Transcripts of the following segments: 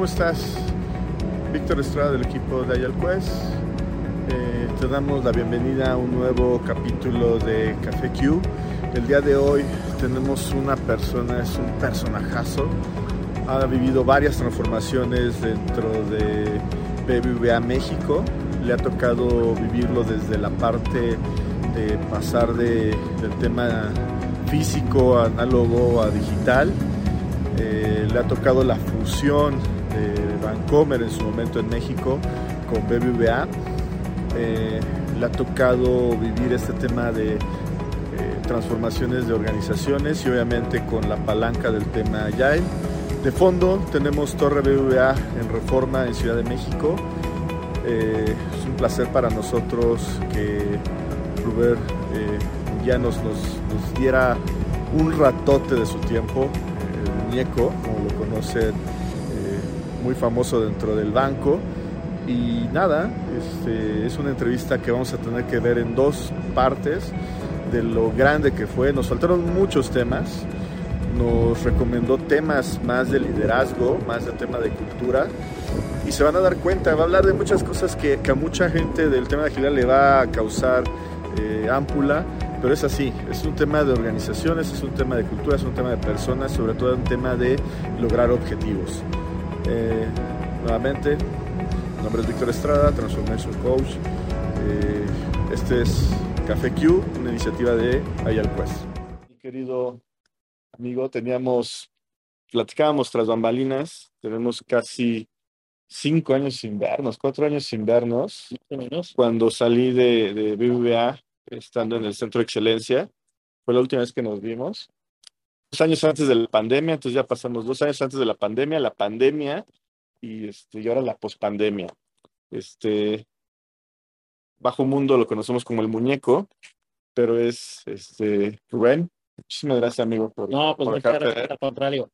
¿cómo estás? Víctor Estrada del equipo de Ayalquest. Eh, te damos la bienvenida a un nuevo capítulo de Café Q. El día de hoy tenemos una persona, es un personajazo. Ha vivido varias transformaciones dentro de BBVA México. Le ha tocado vivirlo desde la parte de pasar de, del tema físico, análogo a digital. Eh, le ha tocado la fusión de Vancomer en su momento en México con BBVA. Eh, le ha tocado vivir este tema de eh, transformaciones de organizaciones y obviamente con la palanca del tema Agile. De fondo tenemos Torre BBVA en Reforma en Ciudad de México. es un placer para nosotros que Ruber ya nos, nos, nos, diera un ratote de su tiempo, el muñeco, como lo conocen, eh, muy famoso dentro del banco. Y nada, este, es una entrevista que vamos a tener que ver en dos partes de lo grande que fue. Nos faltaron muchos temas, nos recomendó temas más de liderazgo, más de tema de cultura. Y se van a dar cuenta, va a hablar de muchas cosas que, que a mucha gente del tema de agilidad le va a causar eh, ámpula, pero es así, es un tema de organizaciones, es un tema de cultura, es un tema de personas, sobre todo un tema de lograr objetivos. Eh, nuevamente, mi nombre es Víctor Estrada, Transformation Coach. Eh, este es Café Q, una iniciativa de Ayalquest. Mi querido amigo, teníamos, platicábamos tras bambalinas, tenemos casi cinco años sin vernos, cuatro años sin vernos, cuando salí de, de BBVA, estando en el Centro de Excelencia, fue la última vez que nos vimos. Dos años antes de la pandemia, entonces ya pasamos dos años antes de la pandemia, la pandemia y, este, y ahora la pospandemia. Este, bajo mundo lo conocemos como el muñeco, pero es este, Rubén. Muchísimas gracias, amigo, por, no, pues por muchas gracias, al contrario.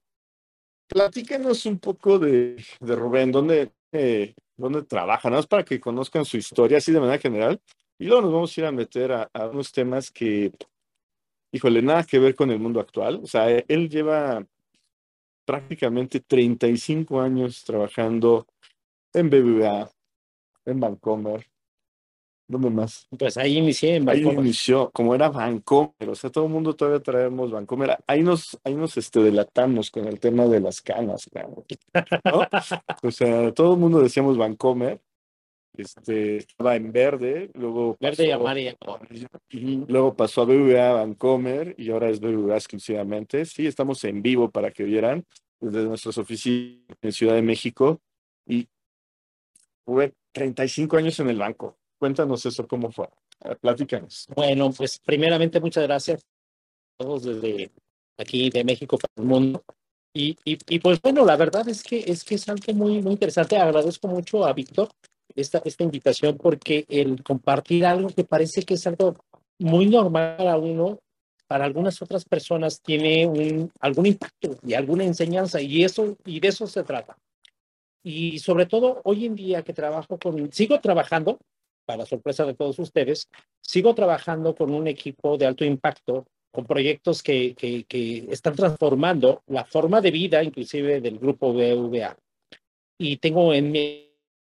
Platícanos un poco de, de Rubén, ¿dónde, eh, dónde trabaja? Nada más para que conozcan su historia así de manera general. Y luego nos vamos a ir a meter a, a, unos temas que, híjole, nada que ver con el mundo actual. O sea, él lleva prácticamente 35 años trabajando en BBVA, en Vancomer. ¿Dónde más? Pues ahí inicié en Ahí Vancomer. inició, como era Vancomer, o sea, todo el mundo todavía traemos Vancomer. Ahí nos, ahí nos este, delatamos con el tema de las canas, claro. ¿no? O sea, todo el mundo decíamos Vancomer. Este, estaba en verde, luego Verde y pasó- amarillo. Luego pasó a BBVA Vancomer y ahora es BBVA exclusivamente. Sí, estamos en vivo para que vieran desde nuestras oficinas en Ciudad de México. Y tuve 35 años en el banco. Cuéntanos eso, cómo fue. Platícanos. Bueno, pues primeramente muchas gracias a todos desde aquí de México para el mundo. Y, y, y pues bueno, la verdad es que es que es algo muy, muy interesante. Agradezco mucho a Víctor esta, esta invitación porque el compartir algo que parece que es algo muy normal para uno, para algunas otras personas tiene un, algún impacto y alguna enseñanza y eso y de eso se trata. Y sobre todo hoy en día que trabajo con, sigo trabajando, para sorpresa de todos ustedes, sigo trabajando con un equipo de alto impacto, con proyectos que, que, que están transformando la forma de vida, inclusive del grupo BVA. Y tengo en mi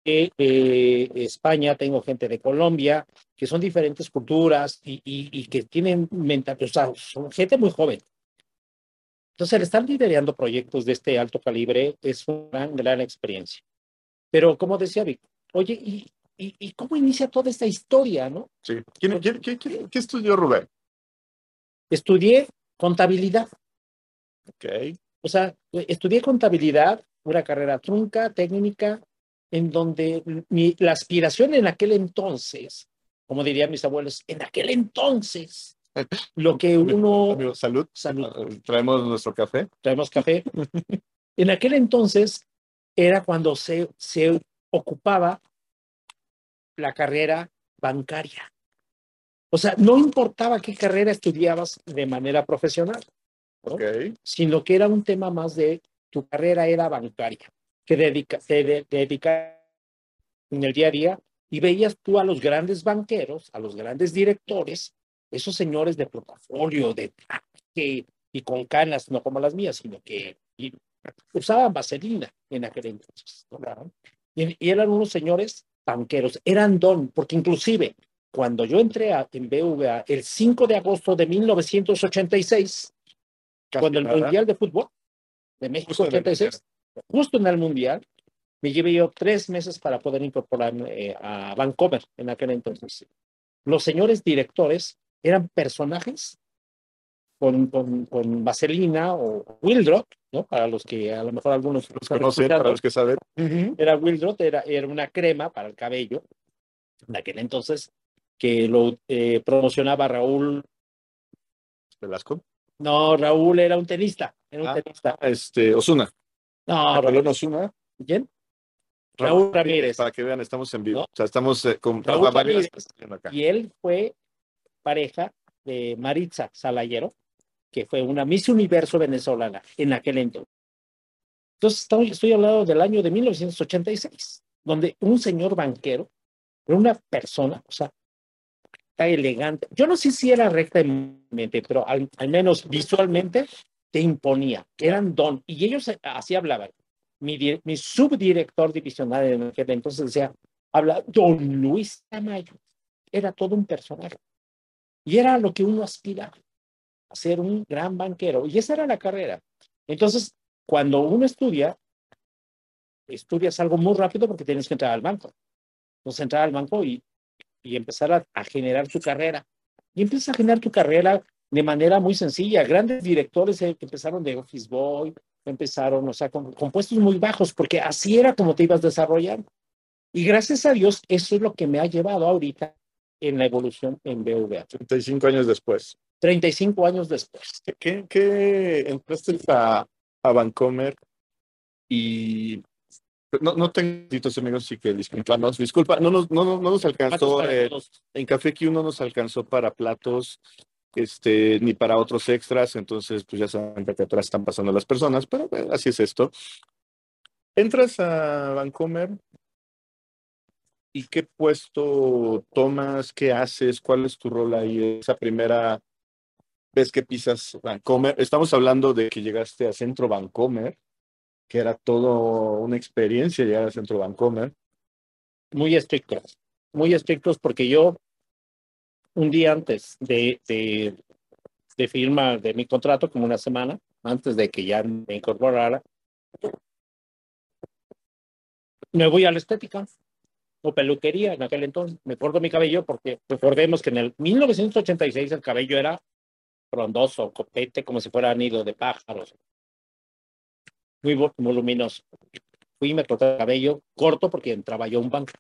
eh, España, tengo gente de Colombia, que son diferentes culturas y, y, y que tienen mental, o sea, son gente muy joven. Entonces, el estar liderando proyectos de este alto calibre es una gran, gran experiencia. Pero como decía Vic, oye, ¿y, cómo inicia toda esta historia, no? Sí. ¿Quién, quién, quién, quién- qué estudió Rubén? Estudié contabilidad, Ok. o sea, estudié contabilidad, una carrera trunca, técnica, en donde mi, la aspiración en aquel entonces, como dirían mis abuelos, en aquel entonces, lo que uno... Amigo, salud. Salud. Eh, Traemos nuestro café. traemos café. En aquel entonces era cuando se, se ocupaba la carrera bancaria. O sea, no importaba qué carrera estudiabas de manera profesional, ¿no? Ok. sino que era un tema más de tu carrera era bancaria, que dedica, te de- dedica en el día a día y veías tú a los grandes banqueros, a los grandes directores, esos señores de portafolio, de traje y con canas, no como las mías, sino que y usaban vaselina en aquel entonces. ¿no? Y, y, eran unos señores banqueros, eran don, porque inclusive cuando yo entré a, en BVA el 5 de agosto de 1986, Casi cuando el nada. Mundial de Fútbol de México justo 86, en justo en el Mundial, me llevé yo tres meses para poder incorporarme eh, a Vancomer en aquel entonces. Los señores directores eran personajes con, con, con vaselina o Wildrop, ¿no? Para los que a lo mejor algunos los conocen, para los que saben. Uh -huh. Era Wildrop, era, era una crema para el cabello en aquel entonces que lo eh, promocionaba Raúl Velasco. No, Raúl era un tenista. Era un ah, tenista. Este, Osuna. No, Raúl Osuna. ¿Quién? Raúl, Raúl Ramírez. Para que vean, estamos en vivo. ¿No? O sea, estamos eh, con Raúl Ramírez. Acá. Y él fue pareja de Maritza Salayero, que fue una Miss Universo venezolana en aquel entonces. Entonces, estamos, estoy hablando del año de 1986, donde un señor banquero era una persona, o sea, elegante. Yo no sé si era rectamente, pero al, al menos visualmente te imponía. Eran don. Y ellos así hablaban. Mi, mi subdirector divisional en aquel entonces decía, habla don Luis Tamayo. Era todo un personaje. Y era lo que uno aspiraba, a ser un gran banquero. Y esa era la carrera. Entonces, cuando uno estudia, estudias algo muy rápido porque tienes que entrar al banco. Entonces, entrar al banco y, y empezar a, a, generar tu carrera. Y empiezas a generar tu carrera de manera muy sencilla. Grandes directores eh, que empezaron de Office Boy, empezaron, o sea, con, con, puestos muy bajos, porque así era como te ibas desarrollando. Y gracias a Dios, eso es lo que me ha llevado ahorita en la evolución en BVA. 35 años después. 35 años después. ¿Qué, qué entraste a, a Vancomer y no, no tengo títulos amigos, sí que disculparnos. Disculpa, no nos, no, no, no nos alcanzó, eh, en Café Q no nos alcanzó para platos, este, ni para otros extras, entonces pues ya saben que atrás están pasando las personas, pero bueno, así es esto. Entras a Vancomer y qué puesto tomas, qué haces, cuál es tu rol ahí, esa primera vez que pisas Vancomer. Estamos hablando de que llegaste a Centro Vancomer que era todo una experiencia llegar al centro Vancomer. Muy estrictos, muy estrictos porque yo un día antes de, de, firma de mi contrato, como una semana antes de que ya me incorporara, me voy a la estética o peluquería en aquel entonces, me corto mi cabello porque recordemos que en el 1986 el cabello era frondoso, copete, como si fuera nido de pájaros, muy voluminoso. Fui y me corté el cabello corto porque entraba yo un banco.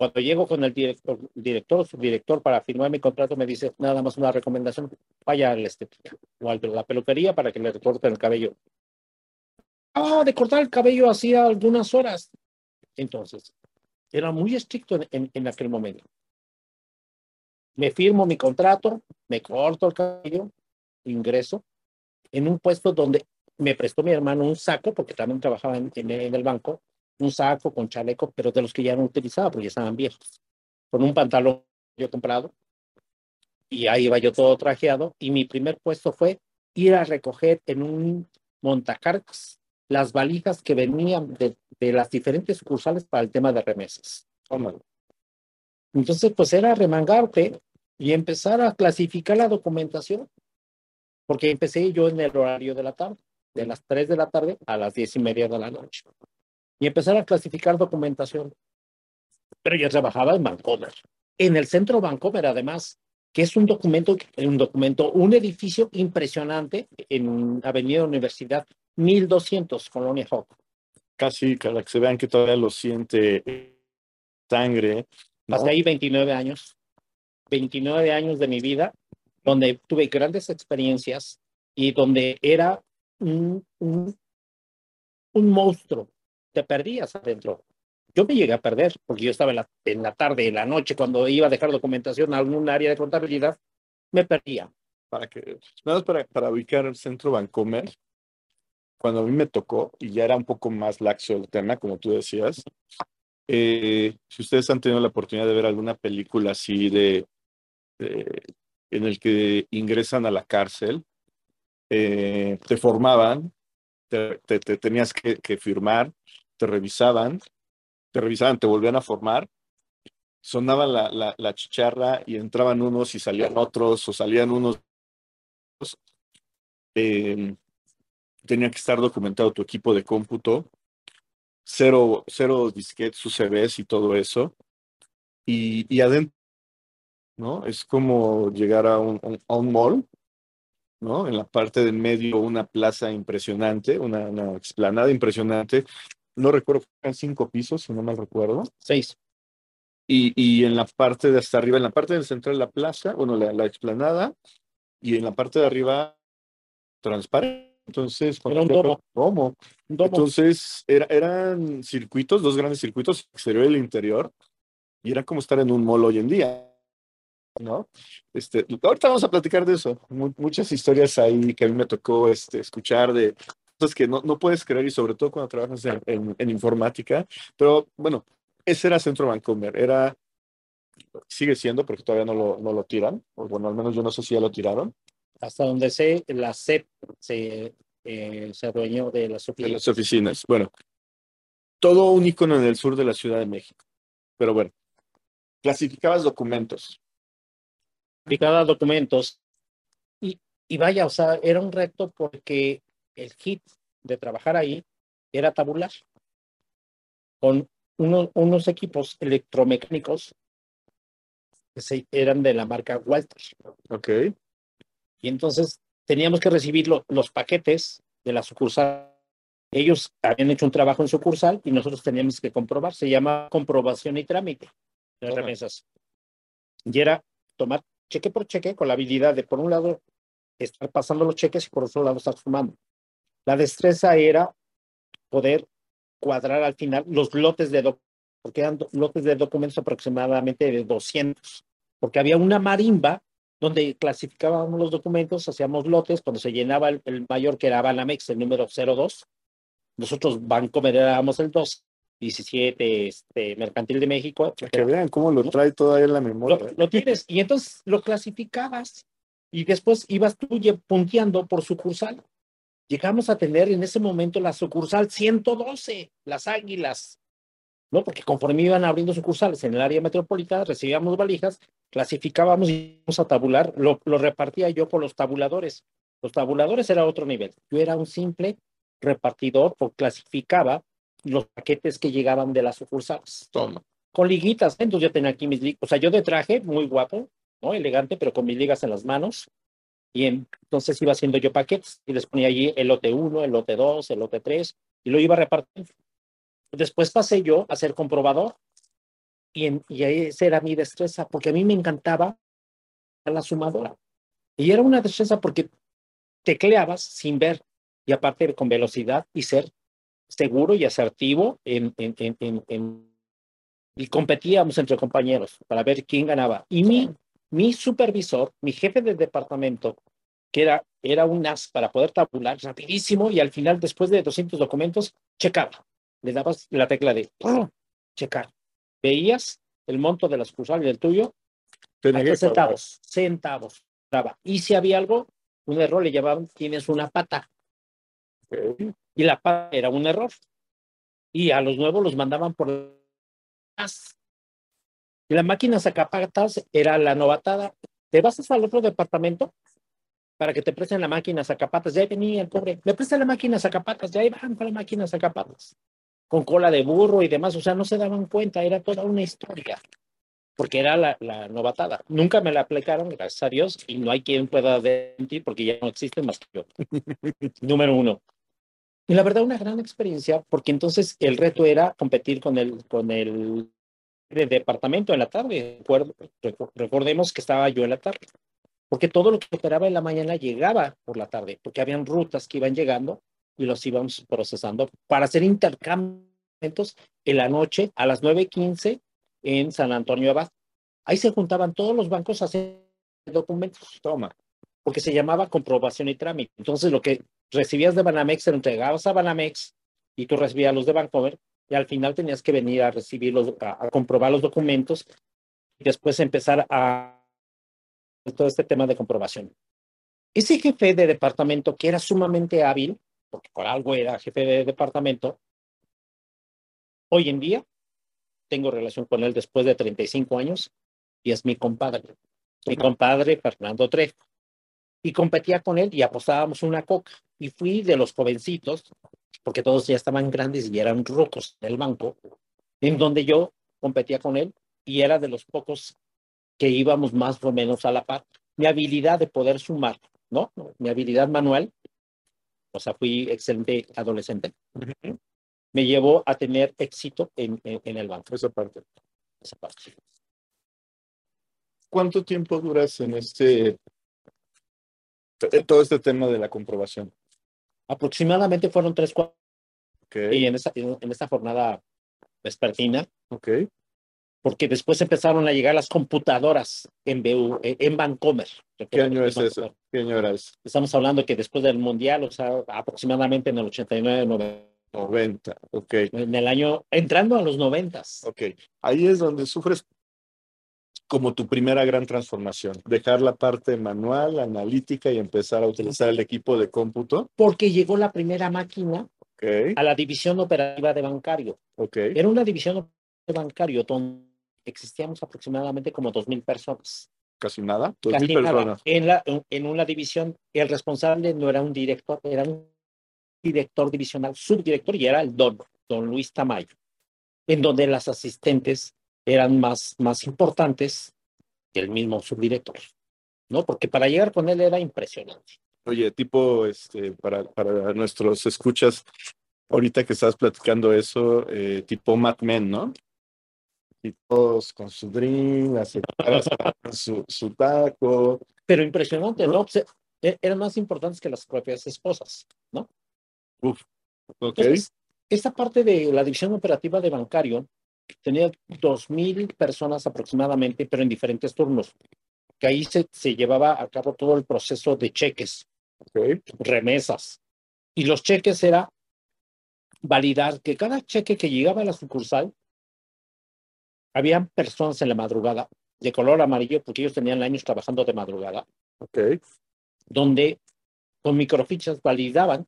Cuando llego con el director, director, subdirector para firmar mi contrato, me dice nada más una recomendación, vaya al estética o a la peluquería para que le recorten el cabello. Ah, de cortar el cabello hacía algunas horas. Entonces, era muy estricto en, en, en aquel momento. Me firmo mi contrato, me corto el cabello, ingreso en un puesto donde me prestó mi hermano un saco, porque también trabajaba en, en, en, el banco, un saco con chaleco, pero de los que ya no utilizaba, porque ya estaban viejos, con un pantalón yo comprado, y ahí iba yo todo trajeado, y mi primer puesto fue ir a recoger en un montacargas las valijas que venían de, de las diferentes sucursales para el tema de remesas. Entonces, pues era remangarte y empezar a clasificar la documentación, porque empecé yo en el horario de la tarde de las 3 de la tarde a las 10 y media de la noche. Y empezar a clasificar documentación. Pero yo trabajaba en Vancomer. En el centro Vancomer, además, que es un documento, un documento, un edificio impresionante en Avenida Universidad 1200, Colonia Hawk. Casi, para que se vean que todavía lo siente sangre. ¿no? Pasé ahí 29 años. 29 años de mi vida, donde tuve grandes experiencias y donde era un, un, un monstruo. Te perdías adentro. Yo me llegué a perder porque yo estaba en la, en la tarde, en la noche, cuando iba a dejar documentación a algún área de contabilidad, me perdía. Para más para, ubicar el centro Bancomer, cuando a mí me tocó, y ya era un poco más laxo el tema, como tú decías, eh, si ustedes han tenido la oportunidad de ver alguna película así de, de en el que ingresan a la cárcel, eh, te formaban te, tenías que, firmar, te revisaban, te revisaban, te volvían a formar, sonaba la, la, chicharra y entraban unos y salían otros, o salían unos. Eh, tenía que estar documentado tu equipo de cómputo, cero, cero disquetes, UCBs y todo eso. Y, y adentro, ¿no? Es como llegar a un, a un mall ¿no? En la parte del medio una plaza impresionante, una, explanada impresionante. No recuerdo, eran cinco pisos, si no mal recuerdo. Seis. Y, y, en la parte de hasta arriba, en la parte del central de la plaza, bueno, la, explanada, y en la parte de arriba, transparente. Entonces, era un domo. ¿Cómo? Entonces, era, eran circuitos, dos grandes circuitos, exterior y el interior, y era como estar en un mall hoy en día. ¿no? Este, ahorita vamos a platicar de eso. muchas historias ahí que a mí me tocó este, escuchar de que no, no puedes creer y sobre todo cuando trabajas en, en, informática. Pero bueno, ese era Centro Vancouver. Era, sigue siendo porque todavía no lo, no lo tiran. O bueno, al menos yo no sé si ya lo tiraron. Hasta donde sé, la CEP se, eh, se adueñó de las oficinas. De las oficinas. Bueno, todo un icono en el sur de la Ciudad de México. Pero bueno, clasificabas documentos cada documentos. Y, y vaya, o sea, era un reto porque el hit de trabajar ahí era tabular con unos, unos equipos electromecánicos que se, eran de la marca Walter. Ok. Y entonces teníamos que recibir los paquetes de la sucursal. Ellos habían hecho un trabajo en sucursal y nosotros teníamos que comprobar. Se llama comprobación y trámite de remesas. Y era tomar cheque por cheque con la habilidad de, por un lado, estar pasando los cheques y por otro lado estar sumando. La destreza era poder cuadrar al final los lotes de documentos, porque eran lotes de documentos aproximadamente de 200, porque había una marimba donde clasificábamos los documentos, hacíamos lotes, cuando se llenaba el, mayor que era Banamex, el número 02, nosotros Bancomer éramos el 2, 17, este, Mercantil de México. que vean cómo lo trae todavía en la memoria. Lo, tienes, y entonces lo clasificabas y después ibas tú punteando por sucursal. Llegamos a tener en ese momento la sucursal 112, las águilas, ¿no? Porque conforme iban abriendo sucursales en el área metropolitana, recibíamos valijas, clasificábamos y íbamos a tabular, lo, lo repartía yo con los tabuladores. Los tabuladores era otro nivel. Yo era un simple repartidor, porque clasificaba los paquetes que llegaban de las sucursales. Toma. Con liguitas, ¿eh? entonces yo tenía aquí mis ligas, o sea, yo de traje, muy guapo, ¿no? Elegante, pero con mis ligas en las manos. Y entonces iba haciendo yo paquetes y les ponía allí el lote 1, el lote 2, el lote 3 y lo iba repartiendo. Después pasé yo a ser comprobador y, en, y esa era mi destreza, porque a mí me encantaba la sumadora. Y era una destreza porque tecleabas sin ver y aparte con velocidad y ser seguro y asertivo en, y competíamos entre compañeros para ver quién ganaba. Y mi, mi supervisor, mi jefe de departamento, que era, era un as para poder tabular rapidísimo y al final, después de 200 documentos, checaba. Le dabas la tecla de checar. Veías el monto de la sucursal y del tuyo, centavos, centavos. Y si había algo, un error, le llamaban, tienes una pata y la pata era un error. Y a los nuevos los mandaban por las. Y la máquina sacapatas era la novatada. Te vas al otro departamento para que te presten la máquina sacapatas. Ya venía el pobre. Me presta la máquina sacapatas. Ya iban con la máquina sacapatas. Con cola de burro y demás. O sea, no se daban cuenta. Era toda una historia. Porque era la, la novatada. Nunca me la aplicaron, gracias a Dios. Y no hay quien pueda mentir porque ya no existe más que yo. Número uno. Y la verdad, una gran experiencia, porque entonces el reto era competir con el, con el departamento en la tarde. Recordemos que estaba yo en la tarde, porque todo lo que operaba en la mañana llegaba por la tarde, porque habían rutas que iban llegando y los íbamos procesando para hacer intercambios en la noche a las 9.15 en San Antonio Abad. Ahí se juntaban todos los bancos a hacer documentos. Toma porque se llamaba comprobación y trámite. Entonces, lo que recibías de Banamex, se lo entregabas a Banamex y tú recibías los de Vancouver y al final tenías que venir a recibir los, a, comprobar los documentos y después empezar a todo este tema de comprobación. Ese jefe de departamento que era sumamente hábil, porque por algo era jefe de departamento. Hoy en día tengo relación con él después de 35 años y es mi compadre. Mi compadre Fernando Trejo. Y competía con él y apostábamos una coca. Y fui de los jovencitos, porque todos ya estaban grandes y eran rucos del banco, en donde yo competía con él y era de los pocos que íbamos más o menos a la par. Mi habilidad de poder sumar, ¿no? Mi habilidad manual, o sea, fui excelente adolescente. Me llevó a tener éxito en, en, en el banco. Esa parte. Esa parte. ¿Cuánto tiempo duras en este, en todo este tema de la comprobación? Aproximadamente fueron tres, cuatro. Ok, Y en esa, en, esta jornada vespertina, ok. porque después empezaron a llegar las computadoras en, BU, eh, en Vancomer. ¿Qué año es Vancomer. eso? ¿Qué año era eso? Estamos hablando que después del Mundial, o sea, aproximadamente en el 89, 90, 90, ok, en el año, entrando a los 90. ok. Ahí es donde sufres como tu primera gran transformación, dejar la parte manual, analítica y empezar a utilizar el equipo de cómputo. Porque llegó la primera máquina a la división operativa de bancario. ok, Era una división de bancario donde existíamos aproximadamente como 2.000 personas. casi nada, dos Casi mil nada. personas. En, la, en una división, el responsable no era un director, era un director divisional, subdirector, y era el don, don Luis Tamayo, en donde las asistentes eran más, más importantes que el mismo subdirector, ¿no? Porque para llegar con él era impresionante. Oye, tipo, este, para, para nuestros escuchas, ahorita que estás platicando eso, eh, tipo Mad Men, ¿no? Y todos con su drink, con su, su taco. Pero impresionante, ¿no? E- eran más importantes que las propias esposas, ¿no? Ok, Entonces, esta parte de la división operativa de bancario tenía dos mil personas aproximadamente, pero en diferentes turnos. Que ahí se, se llevaba a cabo todo el proceso de cheques, ok, remesas. Y los cheques era validar que cada cheque que llegaba a la sucursal, habían personas en la madrugada de color amarillo, porque ellos tenían años trabajando de madrugada, ok. donde con microfichas validaban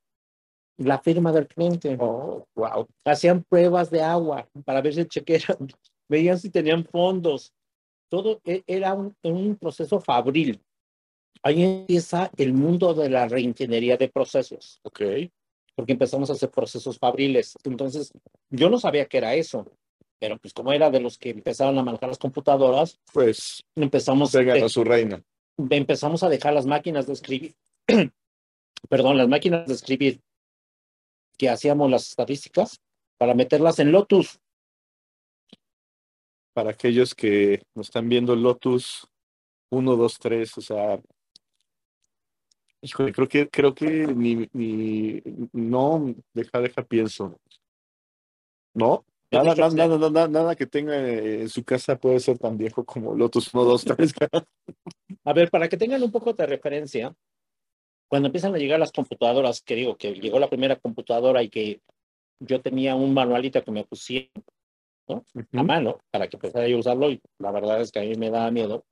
la firma del cliente. Oh, wow. hacían pruebas de agua para ver si el cheque era- veían si tenían fondos. Todo e- era un, un proceso fabril. Ahí empieza el mundo de la reingeniería de procesos, Ok, porque empezamos a hacer procesos fabriles. Entonces, yo no sabía qué era eso, pero pues como era de los que empezaron a manejar las computadoras, pues empezamos, de- su reina. empezamos a dejar las máquinas de escribir, perdón, las máquinas de escribir que hacíamos las estadísticas para meterlas en Lotus. Para aquellos que nos están viendo Lotus 1, 2, 3, o sea, híjole, creo que, creo que ni, ni, no, deja, deja, pienso. No, nada, nada, nada, nada, nada que tenga en su casa puede ser tan viejo como Lotus 1, 2, 3. A ver, para que tengan un poco de referencia, cuando empiezan a llegar las computadoras, que digo que llegó la primera computadora y que yo tenía un manualito que me pusieron a mano para que empezara yo a usarlo, y la verdad es que a mí me daba miedo,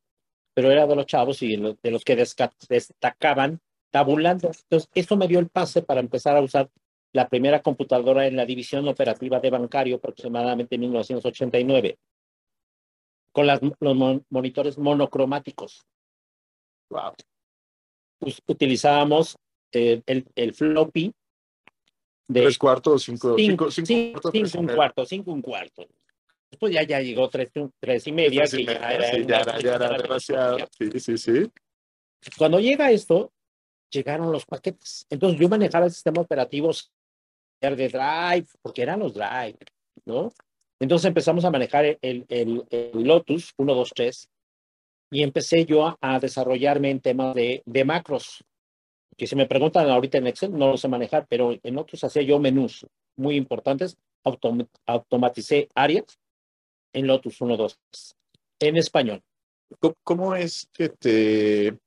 pero era de los chavos y de los que destacaban tabulando. Entonces, eso me dio el pase para empezar a usar la primera computadora en la división operativa de bancario aproximadamente en 1989, con las, los mon- monitores monocromáticos. Wow. Us- utilizábamos eh, el, el floppy de Tres cuartos, cinco, cinco, cinco, cinco, cuartos, cinco un cuarto, cinco un cuarto. Después ya, ya llegó tres, tres y media, Tres y que medio, ya era, ya era, era demasiado. Sí, sí, sí. Cuando llega esto, llegaron los paquetes. Entonces yo manejaba el sistema operativo de Drive, porque eran los Drive, ¿no? Entonces empezamos a manejar el, el, el Lotus 1, 2, 3 y empecé yo a, a desarrollarme en temas de, de macros. Que si me preguntan ahorita en Excel, no lo sé manejar, pero en otros hacía yo menús muy importantes. Autom- automaticé áreas en Lotus 1, 2, 3, en español. ¿Cómo, es que te...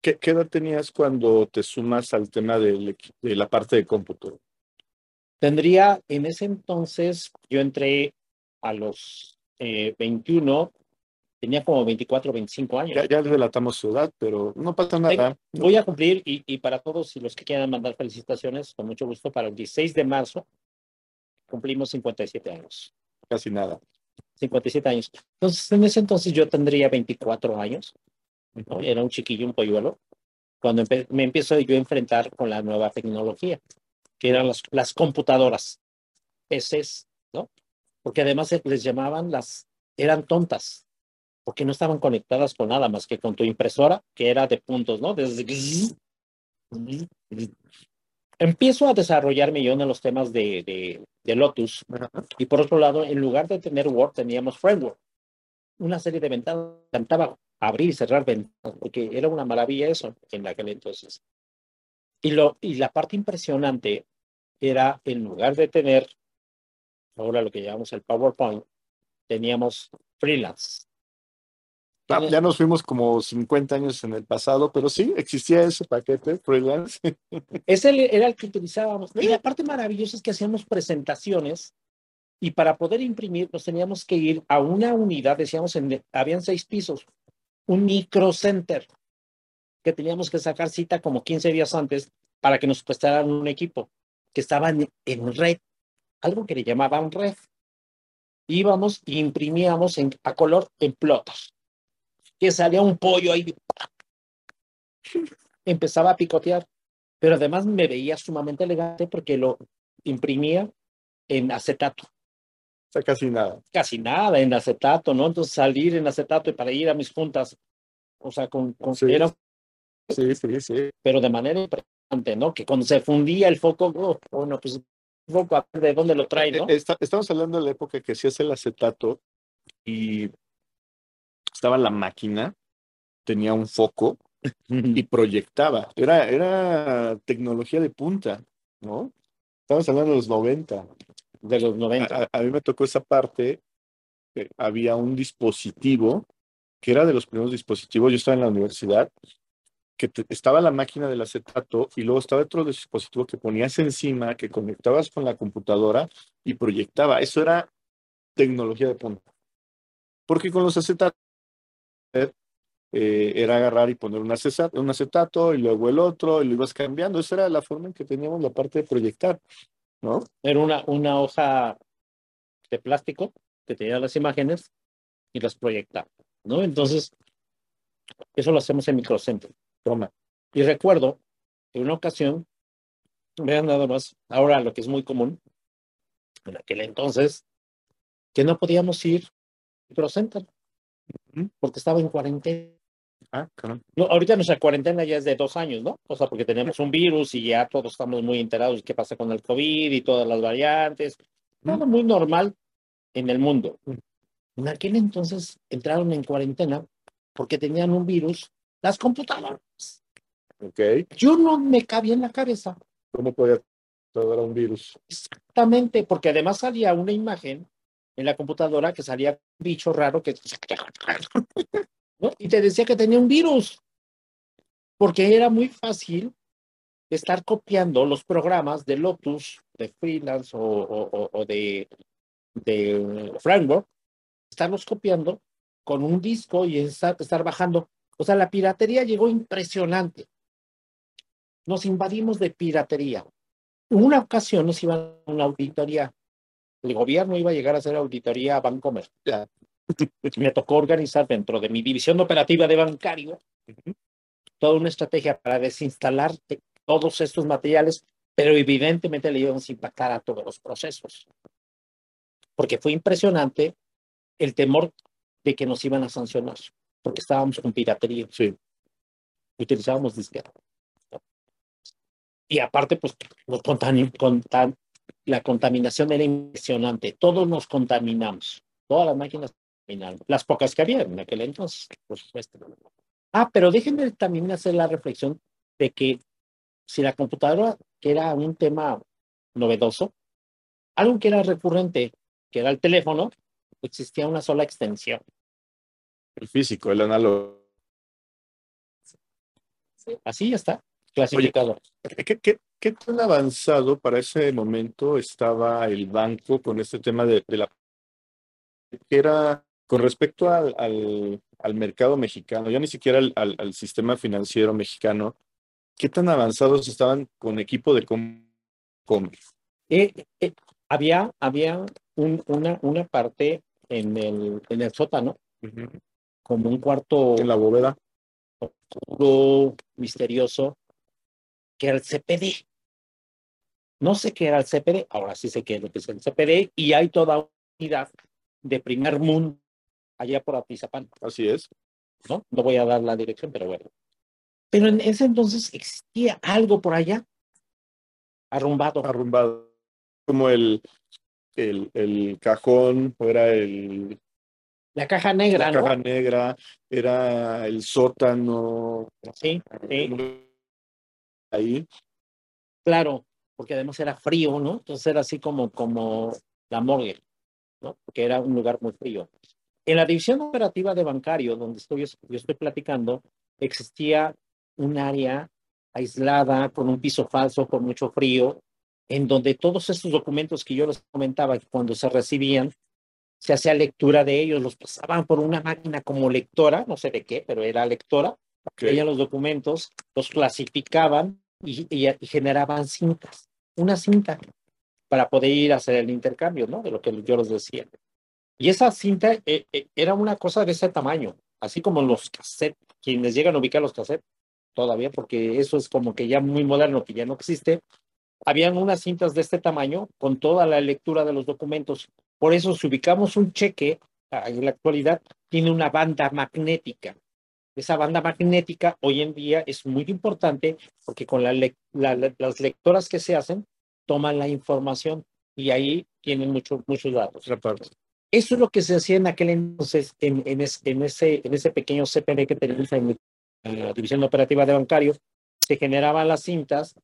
¿Qué, qué edad tenías cuando te sumas al tema de la parte de cómputo? Tendría, en ese entonces, yo entré a los eh, 21, tenía como 24, 25 años. Ya, ya relatamos su edad, pero no pasa nada. Voy a cumplir, y, y para todos y los que quieran mandar felicitaciones, con mucho gusto, para el 16 de marzo cumplimos 57 años. Casi nada. 57 años. Entonces, en ese entonces yo tendría 24 años. ¿no? Era un chiquillo, un polluelo, cuando me empiezo yo a enfrentar con la nueva tecnología, que eran las, las computadoras, PCs, ¿no? Porque además les llamaban las, eran tontas, porque no estaban conectadas con nada más que con tu impresora, que era de puntos, ¿no? Desde empiezo a desarrollarme yo en los temas de, de, de Lotus y por otro lado, en lugar de tener Word, teníamos Framework. Una serie de ventanas. Cantaba abrir y cerrar ventanas, porque era una maravilla eso en aquel entonces. Y, lo, y la parte impresionante era, en lugar de tener ahora lo que llamamos el PowerPoint, teníamos freelance. Ah, Ya nos fuimos como 50 años en el pasado, pero sí, existía ese paquete freelance. Ese era el que utilizábamos. Y la parte maravillosa es que hacíamos presentaciones y para poder imprimir nos teníamos que ir a una unidad, decíamos, en, habían seis pisos, un microcenter, que teníamos que sacar cita como 15 días antes para que nos prestaran un equipo que estaba en, en red, algo que le llamaban red. Íbamos e imprimíamos en, a color en plotos, que salía un pollo ahí, empezaba a picotear pero además me veía sumamente elegante porque lo imprimía en acetato. O sea, casi nada. Casi nada en acetato, ¿no? Entonces salir en acetato y para ir a mis juntas, o sea, con, con Sí. era- Sí, sí, sí. pero de manera impresionante, ¿no? Que cuando se fundía el foco, oh, bueno, pues un poco a ver de dónde lo trae, ¿no? Eh, está- estamos hablando de la época que hacías el acetato y estaba la máquina, tenía un foco y proyectaba. Era, era tecnología de punta, ¿no? Estamos hablando de los 90. de los 90. A, a- a mí me tocó esa parte, que había un dispositivo, que era de los primeros dispositivos, yo estaba en la universidad, que te- estaba la máquina del acetato y luego estaba otro dispositivo que ponías encima, que conectabas con la computadora y proyectaba. Eso era tecnología de punta. Porque con los acetatos eh, era agarrar y poner un acetato, y luego el otro y lo ibas cambiando. Esa era la forma en que teníamos la parte de proyectar, ¿no? Era una, hoja de plástico que tenía las imágenes y las proyectaba, ¿no? Entonces, eso lo hacemos en microcentro. Y recuerdo en una ocasión, vean nada más, ahora lo que es muy común, en aquel entonces, que no podíamos ir microcentro. Porque estaba en cuarentena. Ah, caramba. No, ahorita nuestra cuarentena ya es de dos años, ¿no? O sea, porque tenemos un virus y ya todos estamos muy enterados de qué pasa con el COVID y todas las variantes. Todo muy normal en el mundo. En aquel entonces entraron en cuarentena porque tenían un virus, las computadoras. Ok. Yo no me cabía en la cabeza ¿Cómo podía tratar a un virus? exactamente, porque además salía una imagen en la computadora que salía un bicho raro que ¿no? y te decía que tenía un virus, porque era muy fácil estar copiando los programas de Lotus, de freelance o, o- de, de framework, estarlos copiando con un disco y estar, estar bajando. O sea, la piratería llegó impresionante. Nos invadimos de piratería. Una ocasión nos iban a una auditoría. El gobierno iba a llegar a hacer auditoría a Bancomer. Me tocó organizar dentro de mi división operativa de bancario toda una estrategia para desinstalar todos estos materiales, pero evidentemente le íbamos a impactar a todos los procesos. Porque fue impresionante el temor de que nos iban a sancionar, porque estábamos con piratería. Sí. Utilizábamos disquete. Y aparte, pues, nos contami- contam- la contaminación era impresionante. Todos nos contaminamos. Todas las máquinas contaminaron. Las pocas que había en aquel entonces, por supuesto. Ah, pero déjenme también hacer la reflexión de que si la computadora, que era un tema novedoso, algo que era recurrente, que era el teléfono, existía una sola extensión. El físico, el análogo. Así ya está, clasificado. ¿Qué, qué, qué tan avanzado para ese momento estaba el banco con este tema de, de la... que era Con respecto al, al, al mercado mexicano, ya ni siquiera al, al, sistema financiero mexicano, ¿qué tan avanzados estaban con equipo de com comercio? Eh, eh, había había un, una, una parte en el, en el sótano, como un cuarto En la bóveda. oscuro, misterioso, que era el CPD. No sé qué era el CPD, ahora sí sé qué es lo que es el CPD, y hay toda una unidad de primer mundo allá por Atizapán, Así es. ¿no? No voy a dar la dirección, pero bueno. Pero en ese entonces existía algo por allá, arrumbado. Arrumbado. Como el, el, el cajón, era el, La caja negra, la ¿no? caja negra, era el sótano. Sí, sí, Ahí. claro, porque además era frío, ¿no? Entonces era así como, como la morgue, ¿no? Porque era un lugar muy frío. En la división operativa de bancario, donde estoy, yo estoy platicando, existía un área aislada, con un piso falso, con mucho frío, en donde todos estos documentos que yo les comentaba, que cuando se recibían, se hacía lectura de ellos, los pasaban por una máquina como lectora, no sé de qué, pero era lectora, Ok. leían los documentos, los clasificaban y, generaban cintas, una cinta para poder ir a hacer el intercambio, ¿no? De lo que yo les decía. Y esa cinta eh, eh, era una cosa de ese tamaño, así como los cassettes, quienes llegan a ubicar los cassettes todavía, porque eso es como que ya muy moderno, que ya no existe. Habían unas cintas de este tamaño con toda la lectura de los documentos. Por eso, si ubicamos un cheque ah, en la actualidad, tiene una banda magnética. Esa banda magnética hoy en día es muy importante porque con la lec- la- la- las lectoras que se hacen, toman la información y ahí tienen mucho- muchos datos. Otra parte. Eso es lo que se hacía en aquel entonces en, en, es- en ese, en ese pequeño CPD que teníamos en, en la División Operativa de Bancario. Se generaban las cintas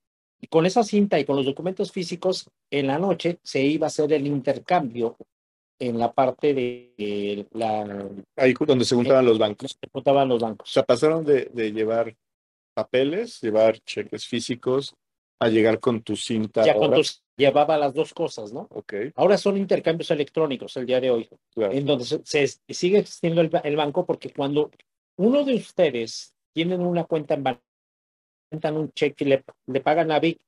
y con esa cinta y con los documentos físicos, en la noche se iba a hacer el intercambio en la parte de, de la Ahí donde se juntaban los bancos. que juntaban los O bancos. sea, pasaron de, de llevar papeles, llevar cheques físicos, a llegar con tu cinta. Ya cuando se llevaba las dos cosas, ¿no? Ok, Ahora son intercambios electrónicos el día de hoy. claro. en donde se, se- sigue existiendo el, el banco porque cuando uno de ustedes tienen una cuenta en banco, un cheque y le, le pagan a Vic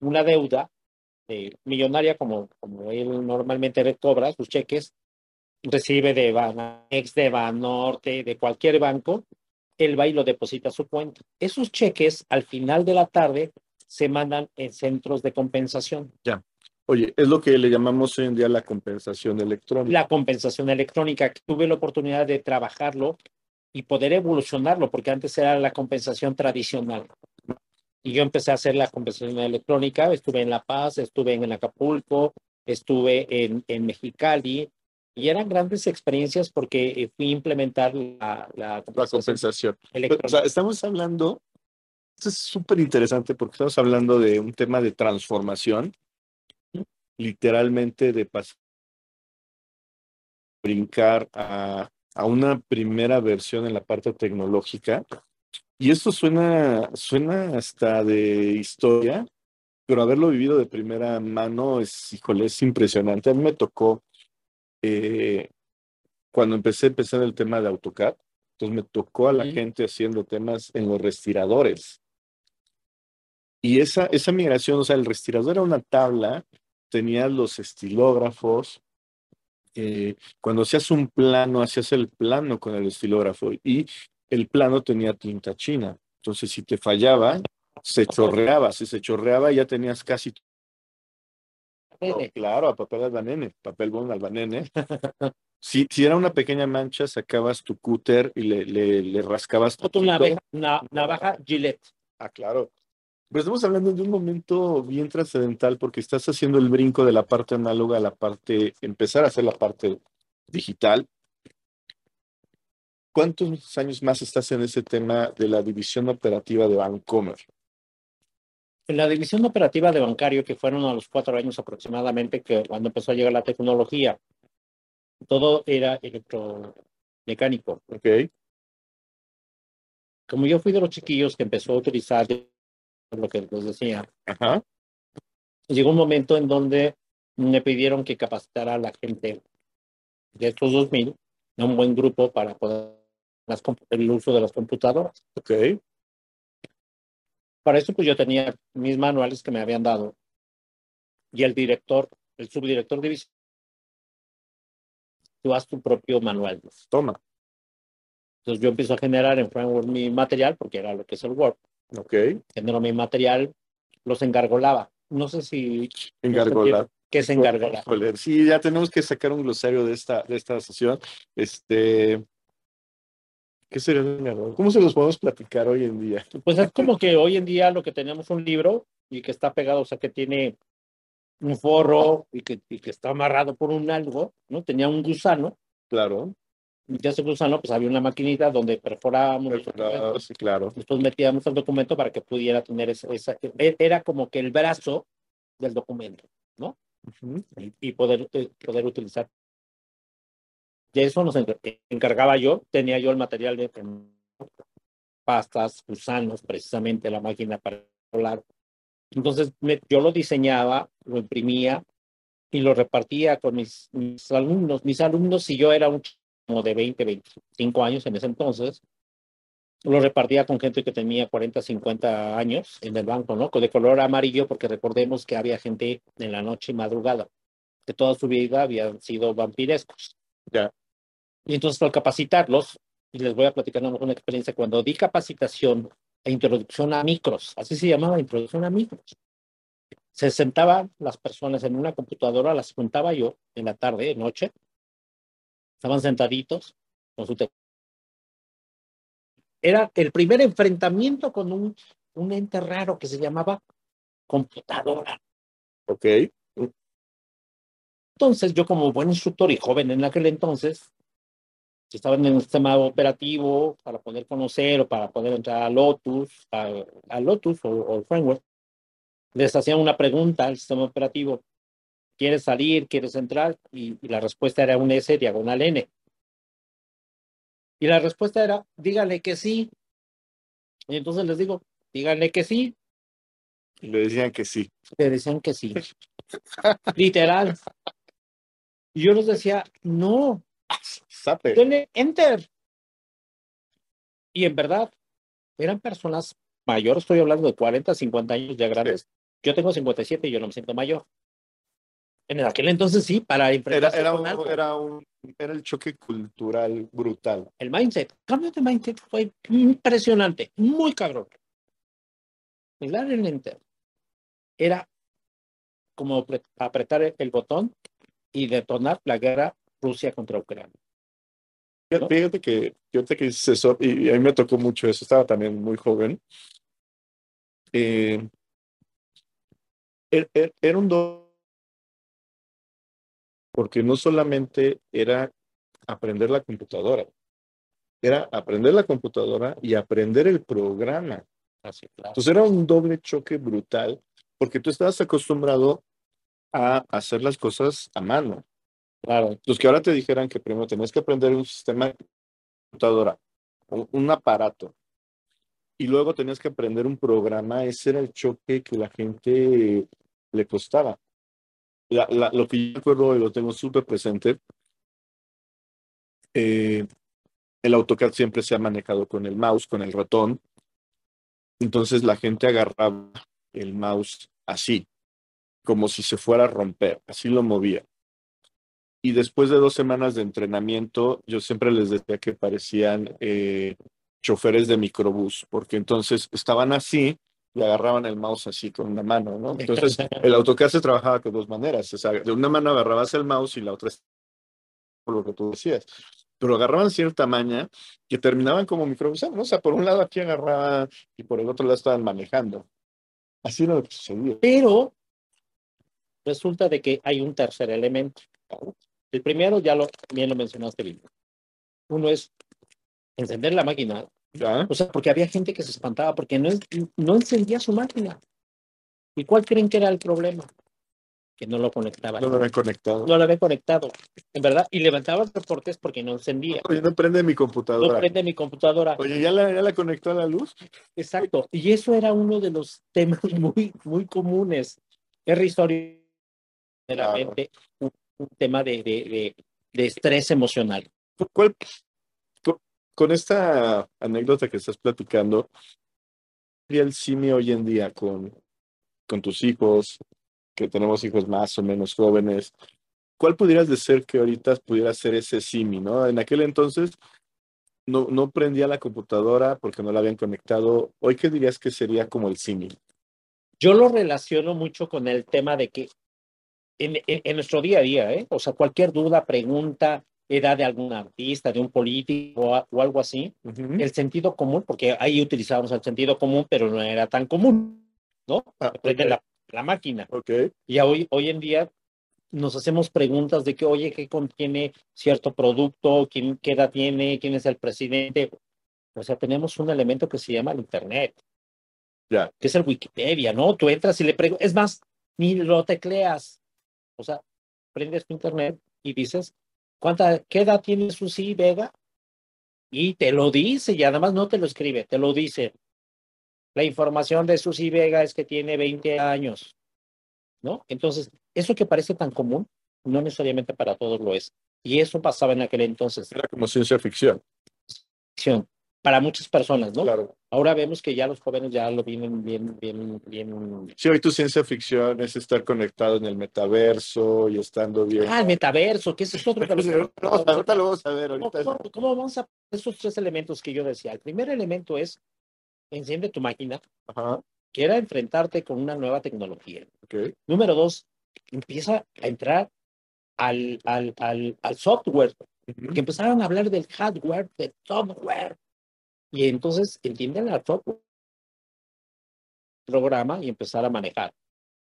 una deuda eh, millonaria como, como él normalmente cobra sus cheques, recibe de Banamex, de Banorte, de cualquier banco, él va y lo deposita a su cuenta. Esos cheques al final de la tarde se mandan en centros de compensación. Oye, es lo que le llamamos hoy en día la compensación electrónica. la compensación electrónica, que tuve la oportunidad de trabajarlo y poder evolucionarlo, porque antes era la compensación tradicional. Y yo empecé a hacer la compensación electrónica, estuve en La Paz, estuve en Acapulco, estuve en, en Mexicali, y eran grandes experiencias porque eh, fui a implementar la, la La compensación compensación. O electrónica. sea, estamos hablando, esto es súper interesante porque estamos hablando de un tema de transformación, literalmente de pasar, brincar a, a una primera versión en la parte tecnológica. Y esto suena, suena hasta de historia, pero haberlo vivido de primera mano es, híjole, es impresionante. A mí me tocó, eh, cuando empecé, empecé en el tema de AutoCAD, entonces me tocó a la Sí. gente haciendo temas en los respiradores. Y esa, esa migración, o sea, el respirador era una tabla, tenía los estilógrafos. eh, cuando hacías un plano, hacías el plano con el estilógrafo y el plano tenía tinta china. Entonces, si te fallaba, se chorreaba. Si se chorreaba, ya tenías casi claro, a papel albanene, papel bon albanene. Si, si era una pequeña mancha, sacabas tu cúter y le, le, le rascabas. Otra tantito. navaja, navaja Gillette. Ah, claro. Pero estamos hablando de un momento bien trascendental porque estás haciendo el brinco de la parte análoga a la parte, empezar a hacer la parte digital. ¿Cuántos años más estás en ese tema de la división operativa de Vancomer? En la división operativa de bancario, que fueron a los cuatro años aproximadamente, que cuando empezó a llegar la tecnología, todo era electromecánico. ¿Ok? Como yo fui de los chiquillos que empezó a utilizar lo que les decía, Ajá. llegó un momento en donde me pidieron que capacitara a la gente de estos 2000 un buen grupo para poder las, el uso de las computadoras. Ok. Para eso, pues yo tenía mis manuales que me habían dado y el director, el subdirector de división, tú haz tu propio manual. Toma. Entonces yo empiezo a generar en Framework mi material, porque era lo que es el Word. Ok. Genero mi material, los engargolaba. No sé si... Engargolar. ¿Qué es engargolar? Sí, ya tenemos que sacar un glosario de esta, de esta sesión. Este, ¿Qué sería un engargolar? ¿Cómo se los podemos platicar hoy en día? Pues es como que hoy en día lo que tenemos un libro y que está pegado, o sea, que tiene un forro y que, y que está amarrado por un algo, ¿no? Tenía un gusano. Claro. Y ya ese gusano, pues había una maquinita donde perforábamos. sí, claro. Después metíamos el documento para que pudiera tener esa, esa, e, Era como que el brazo del documento, ¿no? y, poder, eh, poder utilizar. De eso nos encargaba yo, tenía yo el material de pastas, gusanos, precisamente la máquina para volar. Entonces yo lo diseñaba, lo imprimía y lo repartía con mis, mis alumnos. Mis alumnos, si yo era un como de 20, 25 años en ese entonces, lo repartía con gente que tenía 40, 50 años en el banco, ¿no? De color amarillo, porque recordemos que había gente en la noche madrugada, que toda su vida habían sido vampirescos. Ya. Y entonces al capacitarlos, y les voy a platicar una experiencia, cuando di capacitación e introducción a micros, así se llamaba, introducción a micros. Se sentaban las personas en una computadora, las juntaba yo en la tarde, de noche, estaban sentaditos con su era el primer enfrentamiento con un, un ente raro que se llamaba computadora. Ok. Entonces, yo como buen instructor y joven en aquel entonces, si estaba en el sistema operativo para poder conocer o para poder entrar a Lotus, a, Lotus o, el framework, les hacían una pregunta al sistema operativo. ¿Quieres salir? ¿Quieres entrar? Y, y la respuesta era un S diagonal N. Y la respuesta era, dígale que sí. Y entonces les digo, díganle que sí. Y le decían que sí. Le decían que sí. Literal. Y yo les decía, no. Denle enter. Y en verdad, eran personas mayores, estoy hablando de 40, 50 años ya grandes. Yo tengo 57 y yo no me siento mayor. En aquel entonces sí, para enfrentarse era, era, un, era, el choque cultural brutal. El mindset, cambio de mindset fue impresionante, muy cabrón. El dar el enter era como apretar el botón y detonar la guerra Rusia contra Ucrania. Fíjate que yo te que eso, y a mí me tocó mucho eso, estaba también muy joven. Eh, er, er, era un porque no solamente era aprender la computadora, era aprender la computadora y aprender el programa. Así, Entonces era un doble choque brutal, porque tú estabas acostumbrado a hacer las cosas a mano. Claro. Entonces que ahora te dijeran que primero tenías que aprender un sistema de computadora, un aparato, y luego tenías que aprender un programa, ese era el choque que la gente le costaba lo que yo recuerdo y lo tengo súper presente, eh, el AutoCAD siempre se ha manejado con el mouse, con el ratón. Entonces la gente agarraba el mouse así, como si se fuera a romper, así lo movía. Y después de dos semanas de entrenamiento, yo siempre les decía que parecían eh, choferes de microbús, porque entonces estaban así y agarraban el mouse así con una mano, ¿no? Entonces, el AutoCAD se trabajaba con dos maneras, o sea, de una mano agarrabas el mouse y la otra por lo que tú decías, pero agarraban cierta maña que terminaban como microbusanos, ¿no? O sea, por un lado aquí agarraban y por el otro lado estaban manejando. Así era lo que sucedía. Pero resulta de que hay un tercer elemento. El primero ya lo, bien lo mencionaste bien. Uno es encender la máquina o sea, porque había gente que se espantaba porque no, no encendía su máquina. ¿Y cuál creen que era el problema? Que no lo conectaba. No lo había conectado. No lo había conectado, en verdad. Y levantaban reportes porque no encendía. Oye, no prende mi computadora. No prende mi computadora. Oye, ¿ya la, ya la conectó a la luz? Exacto. Y eso era uno de los temas muy, muy comunes. Es un, tema de, de, de, de estrés emocional. ¿Cuál, con esta anécdota que estás platicando, el CIMI hoy en día con, con tus hijos, que tenemos hijos más o menos jóvenes? ¿Cuál pudieras decir que ahorita pudiera ser ese CIMI, no? En aquel entonces no, no prendía la computadora porque no la habían conectado. ¿Hoy qué dirías que sería como el CIMI? Yo lo relaciono mucho con el tema de que en, en, nuestro día a día, ¿eh? o sea, cualquier duda, pregunta, edad de algún artista, de un político o, algo así, el sentido común, porque ahí utilizábamos el sentido común, pero no era tan común, ¿no? Ah, la, la, máquina. Okay. Y hoy, hoy en día nos hacemos preguntas de que, oye, ¿qué contiene cierto producto? ¿Quién, ¿Qué edad tiene? ¿Quién es el presidente? O sea, tenemos un elemento que se llama el Internet. Ya. Que es el Wikipedia, ¿no? Tú entras y le preguntas, es más, ni lo tecleas. O sea, prendes tu Internet y dices, ¿cuánta, ¿qué edad tiene Susi Vega? Y te lo dice, y además no te lo escribe, te lo dice. La información de Susi Vega es que tiene 20 años. ¿no? Entonces, eso que parece tan común, no necesariamente para todos lo es. Y eso pasaba en aquel entonces. Era como ciencia ficción. Ficción. Para muchas personas, ¿no? Claro. Ahora vemos que ya los jóvenes ya lo vienen bien, bien, bien. Sí, hoy tu ciencia ficción es estar conectado en el metaverso y estando bien. Ah, el metaverso, que ese es otro. no, ahorita lo vamos a ver. Ahorita. ¿Cómo, ¿Cómo, vamos a esos tres elementos que yo decía? El primer elemento es enciende tu máquina. Ajá que era enfrentarte con una nueva tecnología. Okay. Número dos, empieza a entrar al, al, al, al software, que empezaron a hablar del hardware, del software, y entonces entienden software, programa y empezar a manejar.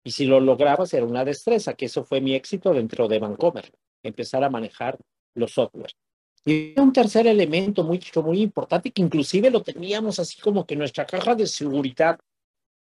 Y si lo lograbas era una destreza, que eso fue mi éxito dentro de Vancomer, empezar a manejar los software. Y un tercer elemento muy, muy importante que inclusive lo teníamos así como que nuestra caja de seguridad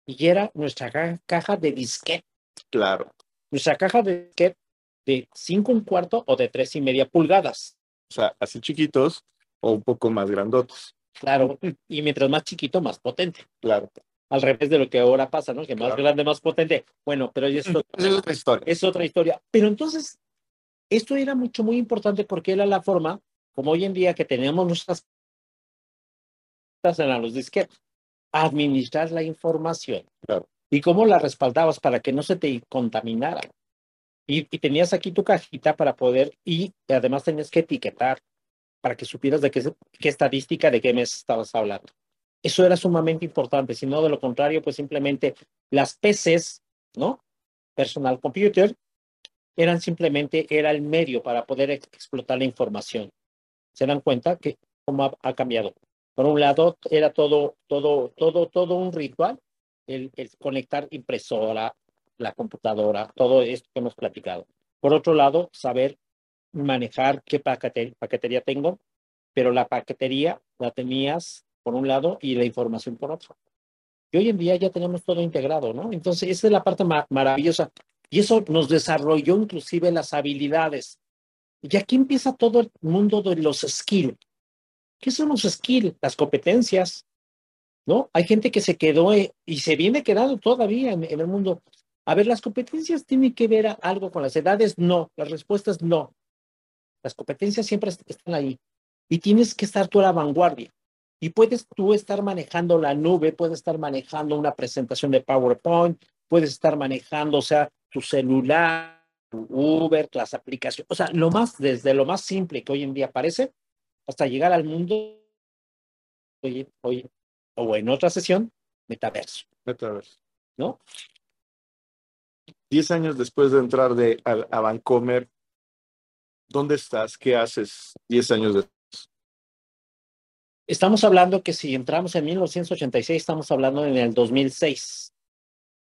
y era nuestra caja de disquete. Claro. Nuestra caja de disquete de cinco un cuarto o de tres y media pulgadas. O sea, así chiquitos o un poco más grandotes. Claro, y mientras más chiquito, más potente. Claro. Al revés de lo que ahora pasa, ¿no? Que más grande, más potente. Bueno, pero es, es otra historia. Es otra historia. Pero entonces, esto era mucho, muy importante porque era la forma, como hoy en día que tenemos nuestras en los disquetes, administrar la información. ¿Y cómo la respaldabas para que no se te contaminara? Y, tenías aquí tu cajita para poder, y además tenías que etiquetar para que supieras de qué, estadística, de qué mes estabas hablando. Eso era sumamente importante, si no, de lo contrario, pues simplemente las PCs, ¿no? Personal Computer, eran simplemente, era el medio para poder explotar la información. Se dan cuenta que cómo ha cambiado. Por un lado, era todo, todo, todo, todo un ritual, el, conectar impresora, la computadora, todo esto que hemos platicado. Por otro lado, saber manejar qué paquetería tengo, pero la paquetería la tenías por un lado y la información por otro. Y hoy en día ya tenemos todo integrado, ¿no? Entonces, esa es la parte maravillosa. Y eso nos desarrolló inclusive las habilidades. Y aquí empieza todo el mundo de los skills. ¿Qué son los skills? Las competencias, ¿no? Hay gente que se quedó eh, y se viene quedando todavía en, el mundo. A ver, las competencias tienen que ver algo con las edades, no. Las respuestas, no. Las competencias siempre están ahí. Y tienes que estar tú a la vanguardia. Y puedes tú estar manejando la nube, puedes estar manejando una presentación de PowerPoint, puedes estar manejando, o sea, tu celular, tu Uber, las aplicaciones, o sea, lo más, desde lo más simple que hoy en día aparece, hasta llegar al mundo hoy, hoy, o en otra sesión, metaverso. Metaverso. ¿No? Diez años después de entrar de, a, a Vancomer, ¿dónde estás? ¿Qué haces diez años después? Estamos hablando que si entramos en 1986, estamos hablando en el 2006.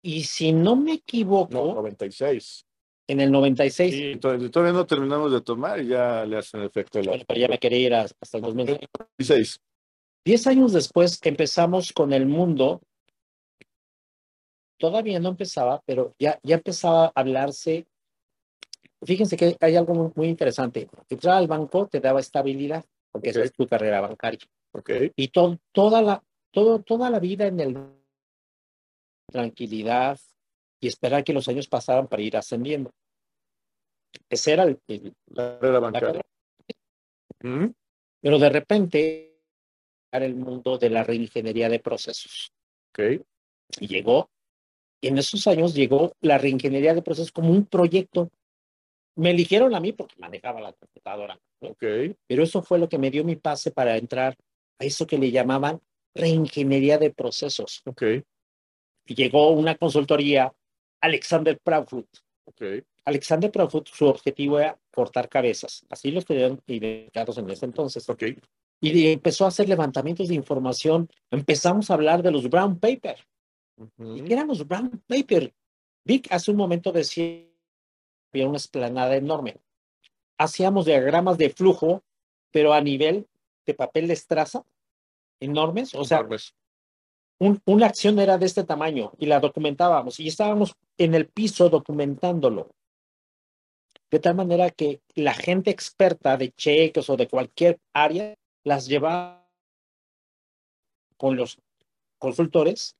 Y si no me equivoco. No, 96 en el 96. Sí, todavía no terminamos de tomar y ya le hacen efecto. La... Bueno, pero ya me quería ir hasta el 2016. Diez años después empezamos con el mundo. Todavía no empezaba, pero ya, ya empezaba a hablarse. Fíjense que hay algo muy, interesante. Entrar al banco te daba estabilidad, porque esa es tu carrera bancaria. Okay. Y toda, la, todo, toda la vida en el tranquilidad, y esperar que los años pasaran para ir ascendiendo. Ese era el, la carrera bancaria. Mm, pero de repente el mundo de la reingeniería de procesos. Ok. Y llegó, y en esos años llegó la reingeniería de procesos como un proyecto. Me eligieron a mí porque manejaba la computadora, ¿no? Ok. pero eso fue lo que me dio mi pase para entrar a eso que le llamaban reingeniería de procesos. Ok. Y llegó una consultoría, Alexander Proudfoot. Ok. Alexander Proudfoot, su objetivo era cortar cabezas. Así los tenían identificados en ese entonces. Ok. Y empezó a hacer levantamientos de información. Empezamos a hablar de los brown paper. ¿Y qué eran los brown paper? Vic hace un momento decía había una esplanada enorme. Hacíamos diagramas de flujo, pero a nivel de papel de estraza, enormes. O sea, Enormes. un- una acción era de este tamaño y la documentábamos y estábamos en el piso documentándolo. De tal manera que la gente experta de cheques o de cualquier área las llevaba con los consultores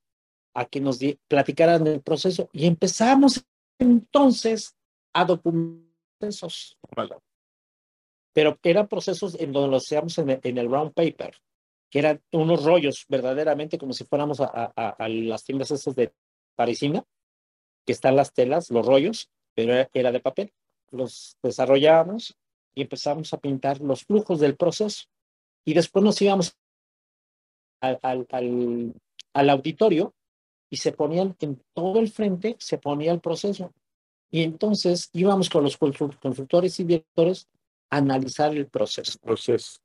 a que nos platicaran del proceso y empezamos entonces a Vale. pero eran procesos en donde los hacíamos en el, en el brown paper, que eran unos rollos verdaderamente como si fuéramos a, a- a- a las tiendas esas de parisina, que están las telas, los rollos, pero era, era de papel. Los desarrollábamos y empezamos a pintar los flujos del proceso. Y después nos íbamos al, al, al, al auditorio y se ponían en todo el frente, se ponía el proceso. Y entonces íbamos con los consul- consultores y directores a analizar el proceso. Entonces,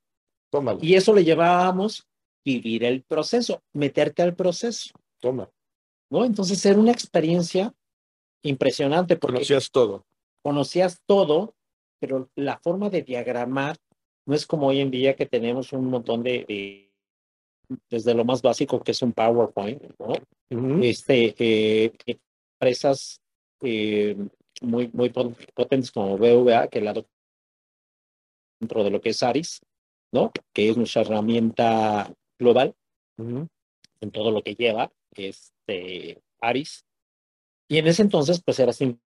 tómalo. Y eso le llevábamos vivir el proceso, meterte al proceso, Toma. ¿no? Entonces era una experiencia impresionante porque Conocías todo. conocías todo, pero la forma de diagramar no es como hoy en día que tenemos un montón de, de- desde lo más básico que es un PowerPoint, ¿no? Este, eh, empresas eh, muy, muy pot- potentes como BVA, que la dentro de lo que es ARIS, ¿no? Que es nuestra herramienta global Ujú. en todo lo que lleva este Aris. Y en ese entonces, pues era así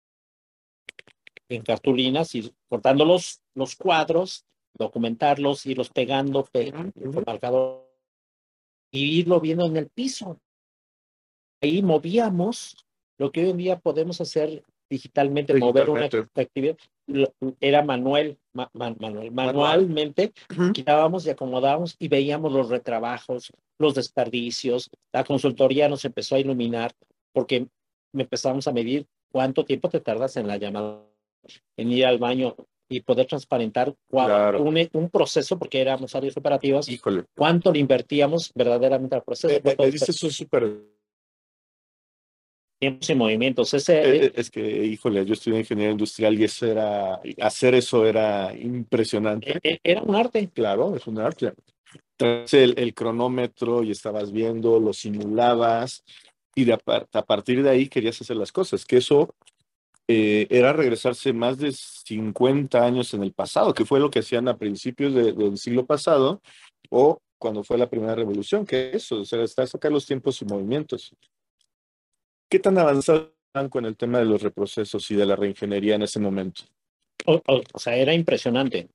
en cartulinas y cortando los, los cuadros, documentarlos, irlos pegando, pegando Ujú. marcador y irlo viendo en el piso. Ahí movíamos lo que hoy en día podemos hacer digitalmente, mover una actividad. Era manual, ma- ma- manual, manualmente quitábamos y acomodábamos y veíamos los retrabajos, los desperdicios. La consultoría nos empezó a iluminar porque empezamos a medir cuánto tiempo te tardas en la llamada, en ir al baño y poder transparentar Claro. un, un proceso, porque éramos áreas operativas, Híjole. cuánto le invertíamos verdaderamente al proceso. Me, me- me dices eso súper. Tiempos y movimientos. Ese, eh, eh, Es que, híjole, yo estudié ingeniería industrial y eso era. Hacer eso era impresionante. eh, eh, era un arte. Claro, es un arte. Traes el, el cronómetro y estabas viendo, lo simulabas y de a partir de ahí querías hacer las cosas, que eso eh, era regresarse más de 50 años en el pasado, que fue lo que hacían a principios de- del siglo pasado o cuando fue la primera revolución, que eso, o sea, está sacar los tiempos y movimientos. ¿Qué tan avanzado están con el tema de los reprocesos y de la reingeniería en ese momento? O, o- o sea, era impresionante,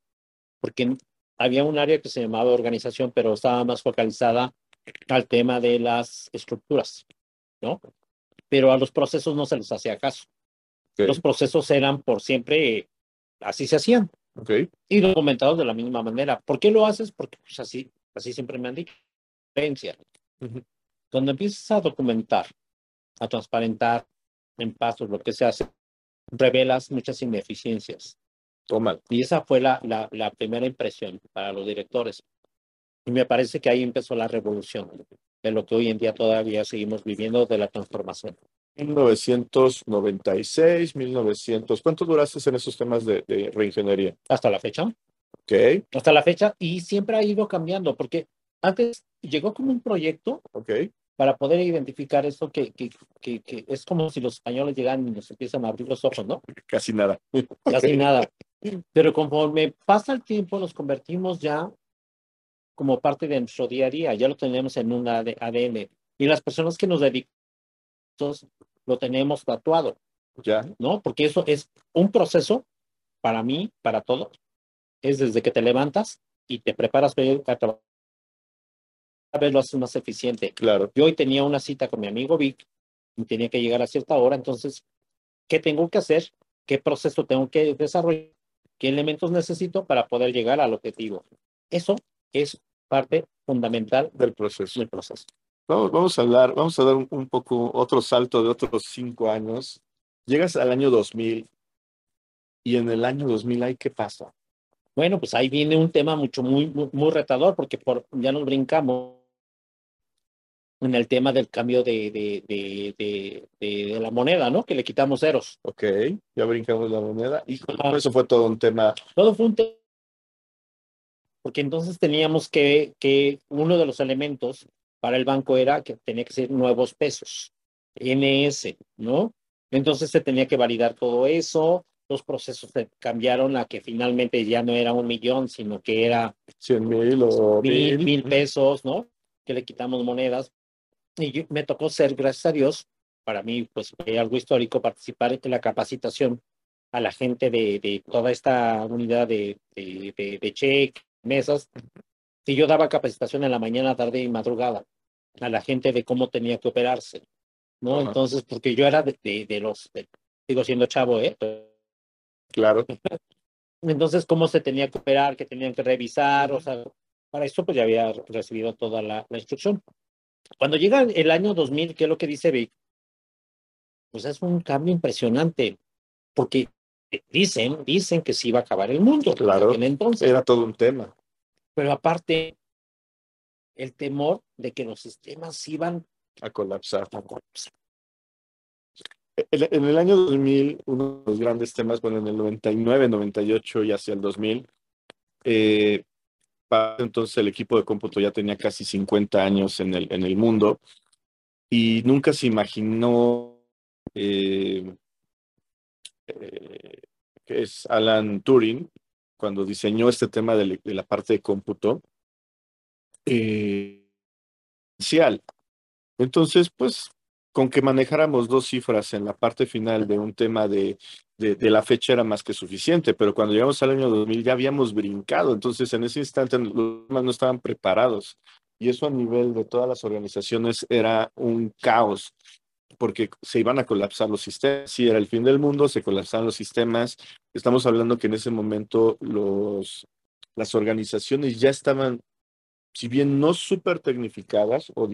porque había un área que se llamaba organización, pero estaba más focalizada al tema de las estructuras, ¿no? Pero a los procesos no se les hacía caso. Ok, Los procesos eran por siempre, así se hacían, ok, y documentados de la misma manera. ¿Por qué lo haces? Porque pues, así, así siempre me han dicho. Creencia. Ujú. Cuando empiezas a documentar, a transparentar en pasos lo que se hace, revelas muchas ineficiencias. tómalo. Y esa fue la, la, la primera impresión para los directores. Y me parece que ahí empezó la revolución de lo que hoy en día todavía seguimos viviendo de la transformación. 1996, 1900. ¿Cuánto duraste en esos temas de, de reingeniería? Hasta la fecha. Ok, Hasta la fecha. Y siempre ha ido cambiando, porque antes llegó como un proyecto ok. Para poder identificar esto que, que, que, que es como si los españoles llegan y nos empiezan a abrir los ojos, ¿no? Casi nada. Casi nada. Pero conforme pasa el tiempo, nos convertimos ya como parte de nuestro día a día, ya lo tenemos en un AD- ADN. Y las personas que nos dedicamos lo tenemos tatuado, Ya, ¿no? Porque eso es un proceso para mí, para todos. Es desde que te levantas y te preparas para ir a trabajar, vez lo haces más eficiente. Claro. Yo hoy tenía una cita con mi amigo Vic y tenía que llegar a cierta hora, entonces, ¿qué tengo que hacer? ¿Qué proceso tengo que desarrollar? ¿Qué elementos necesito para poder llegar al objetivo? Eso es parte fundamental Del proceso. del proceso. Vamos, vamos a hablar, vamos a dar un, un poco otro salto de otros cinco años. Llegas al año 2000 y en el año 2000, ¿ahí qué pasa? Bueno, pues ahí viene un tema mucho, muy, muy, muy retador, porque por, ya nos brincamos en el tema del cambio de, de, de, de, la moneda, ¿no? Que le quitamos ceros. Ok, ya brincamos la moneda. Y eso fue todo un tema. Todo fue un tema. Porque entonces teníamos que, que uno de los elementos para el banco era que tenía que ser nuevos pesos, NS, ¿no? Entonces se tenía que validar todo eso, los procesos se cambiaron a que finalmente ya no era un millón, sino que era 100 mil o mil. mil pesos, ¿no? Que le quitamos monedas. Y yo- me tocó ser, gracias a Dios, para mí, pues fue algo histórico participar en la capacitación a la gente de, de toda esta unidad de, de, de, de check, mesas. Y yo daba capacitación en la mañana, tarde y madrugada a la gente de cómo tenía que operarse, ¿no? Ajá. Entonces, porque yo era de, de, de los, de- sigo siendo chavo, ¿eh? Claro, Entonces, cómo se tenía que operar, que tenían que revisar, o sea, para eso pues ya había recibido toda la, la instrucción. Cuando llega el año 2000, ¿qué es lo que dice Vic? Pues es un cambio impresionante, porque dicen, dicen que se iba a acabar el mundo. Claro. En entonces, era todo un tema. pero aparte, el temor de que los sistemas iban A colapsar. a colapsar. En, en el año 2000, uno de los grandes temas, bueno, en el 99, 98 y hacia el 2000, eh, entonces el equipo de cómputo ya tenía casi 50 años en el, en el mundo y nunca se imaginó eh, eh, que es Alan Turing, cuando diseñó este tema de, la parte de cómputo, eh. Entonces, pues con que manejáramos dos cifras en la parte final de un tema de, de, la fecha era más que suficiente, pero cuando llegamos al año 2000 ya habíamos brincado, entonces en ese instante los demás no estaban preparados. Y eso a nivel de todas las organizaciones era un caos porque se iban a colapsar los sistemas, sí era el fin del mundo, se colapsaban los sistemas, estamos hablando que en ese momento los, las organizaciones ya estaban, si bien no súper tecnificadas o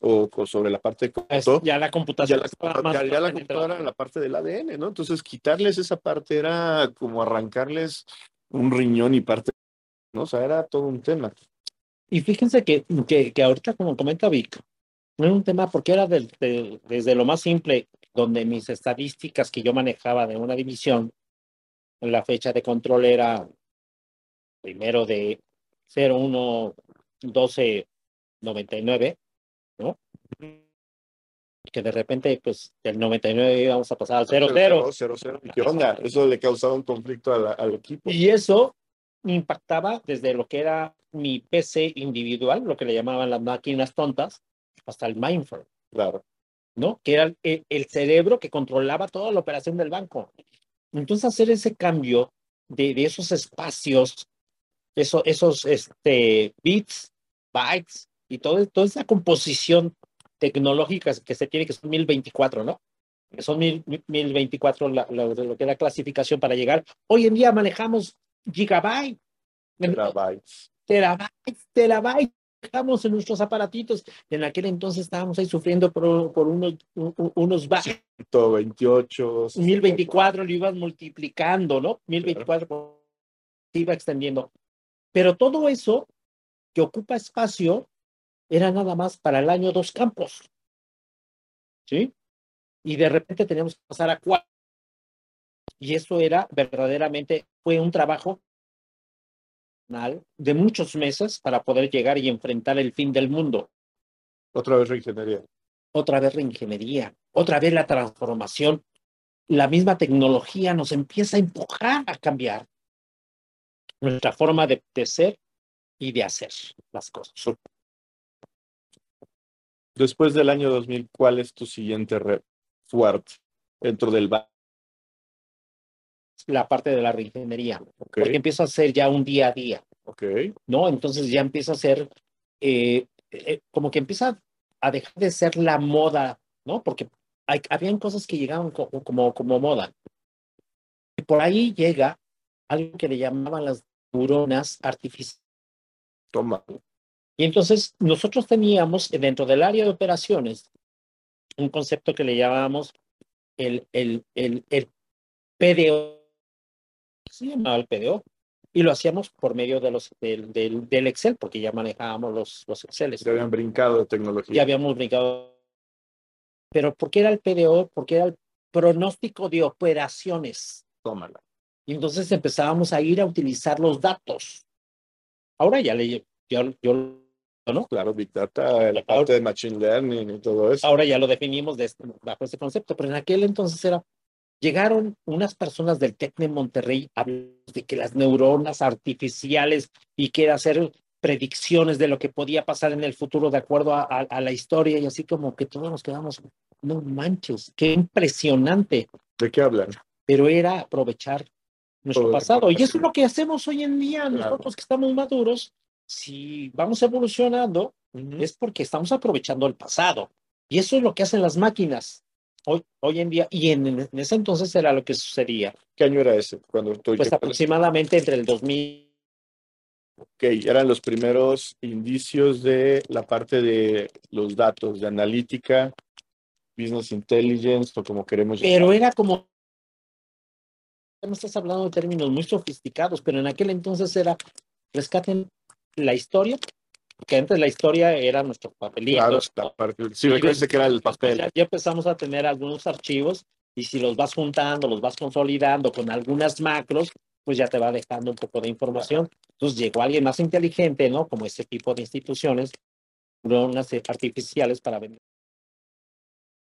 o, o, sobre la parte de ya la computación ya la, ya, ya la computadora en la parte del ADN, ¿no? Entonces quitarles esa parte era como arrancarles un riñón y parte, ¿no? O sea, era todo un tema. Y fíjense que, que, que ahorita, como comenta Vic, no era un tema porque era de, de, desde lo más simple, donde mis estadísticas que yo manejaba de una división, la fecha de control era primero de 0, 1, 12, 99, ¿no? Que de repente, pues, del 99 íbamos a pasar al 0, 0. 0, 0. ¿Qué onda? Eso le causaba un conflicto a la, al equipo. Y eso impactaba desde lo que era mi PC individual, lo que le llamaban las máquinas tontas, hasta el mainframe. Claro. ¿No? Que era el, el cerebro que controlaba toda la operación del banco. Entonces, hacer ese cambio de, de esos espacios, eso, esos este, bits, bytes, y todo, toda esa composición tecnológica que se tiene, que son 1024, ¿no? Que son 1024 la, la, lo que es la clasificación para llegar. Hoy en día manejamos gigabytes, terabytes, terabytes, terabytes, manejamos en nuestros aparatitos. En aquel entonces estábamos ahí sufriendo por, por unos, unos bytes. 128. 1024 lo ibas multiplicando, ¿no? 1024 claro. se iba extendiendo. Pero todo eso que ocupa espacio era nada más para el año dos campos. ¿Sí? Y de repente teníamos que pasar a cuatro. Y eso era verdaderamente, fue un trabajo de muchos meses para poder llegar y enfrentar el fin del mundo. Otra vez reingeniería. Otra vez reingeniería. Otra vez la transformación. La misma tecnología nos empieza a empujar a cambiar nuestra forma de, de ser y de hacer las cosas. Después del año 2000, ¿cuál es tu siguiente red fuerte dentro del banco? La parte de la reingeniería, okay. porque empiezo a hacer ya un día a día. Ok. ¿no? Entonces ya empieza a ser, eh, eh, como que empieza a dejar de ser la moda, ¿no? Porque hay, habían cosas que llegaban como, como, como moda. Y por ahí llega algo que le llamaban las neuronas artificiales. Toma. Y entonces nosotros teníamos dentro del área de operaciones un concepto que le llamábamos el, el, el, el PDO. Se llamaba el PDO. Y lo hacíamos por medio de los, del, del, del Excel, porque ya manejábamos los, los Excel. Ya habían brincado de tecnología. Ya habíamos brincado. Pero ¿por qué era el PDO? Porque era el pronóstico de operaciones. Tómala. Y entonces empezábamos a ir a utilizar los datos. Ahora ya le, yo, yo ¿no? Claro, Big Data, la parte de Machine Learning y todo eso. Ahora ya lo definimos de este, bajo ese concepto, pero en aquel entonces era, llegaron unas personas del TEC de Monterrey hablando de que las neuronas artificiales y que era hacer predicciones de lo que podía pasar en el futuro de acuerdo a, a, a la historia y así como que todos nos quedamos, no manches, qué impresionante. ¿De qué hablan? Pero era aprovechar nuestro pasado. Y eso es lo que hacemos hoy en día, claro. nosotros que estamos maduros, si vamos evolucionando, uh -huh. es porque estamos aprovechando el pasado. Y eso es lo que hacen las máquinas hoy, hoy en día. Y en, en ese entonces era lo que sucedía. ¿Qué año era ese? Cuando tú pues aproximadamente entre el 2000. Ok, eran los primeros indicios de la parte de los datos, de analítica, business intelligence, o como queremos llamar. Pero era como no estás hablando de términos muy sofisticados, pero en aquel entonces era rescaten la historia, que antes la historia era nuestro papelito. Claro, la parte, sí, recuerden que era el papel. Ya, ya, empezamos a tener algunos archivos y si los vas juntando, los vas consolidando con algunas macros, pues ya te va dejando un poco de información. Entonces llegó alguien más inteligente, ¿no? Como este tipo de instituciones, neuronas artificiales para vender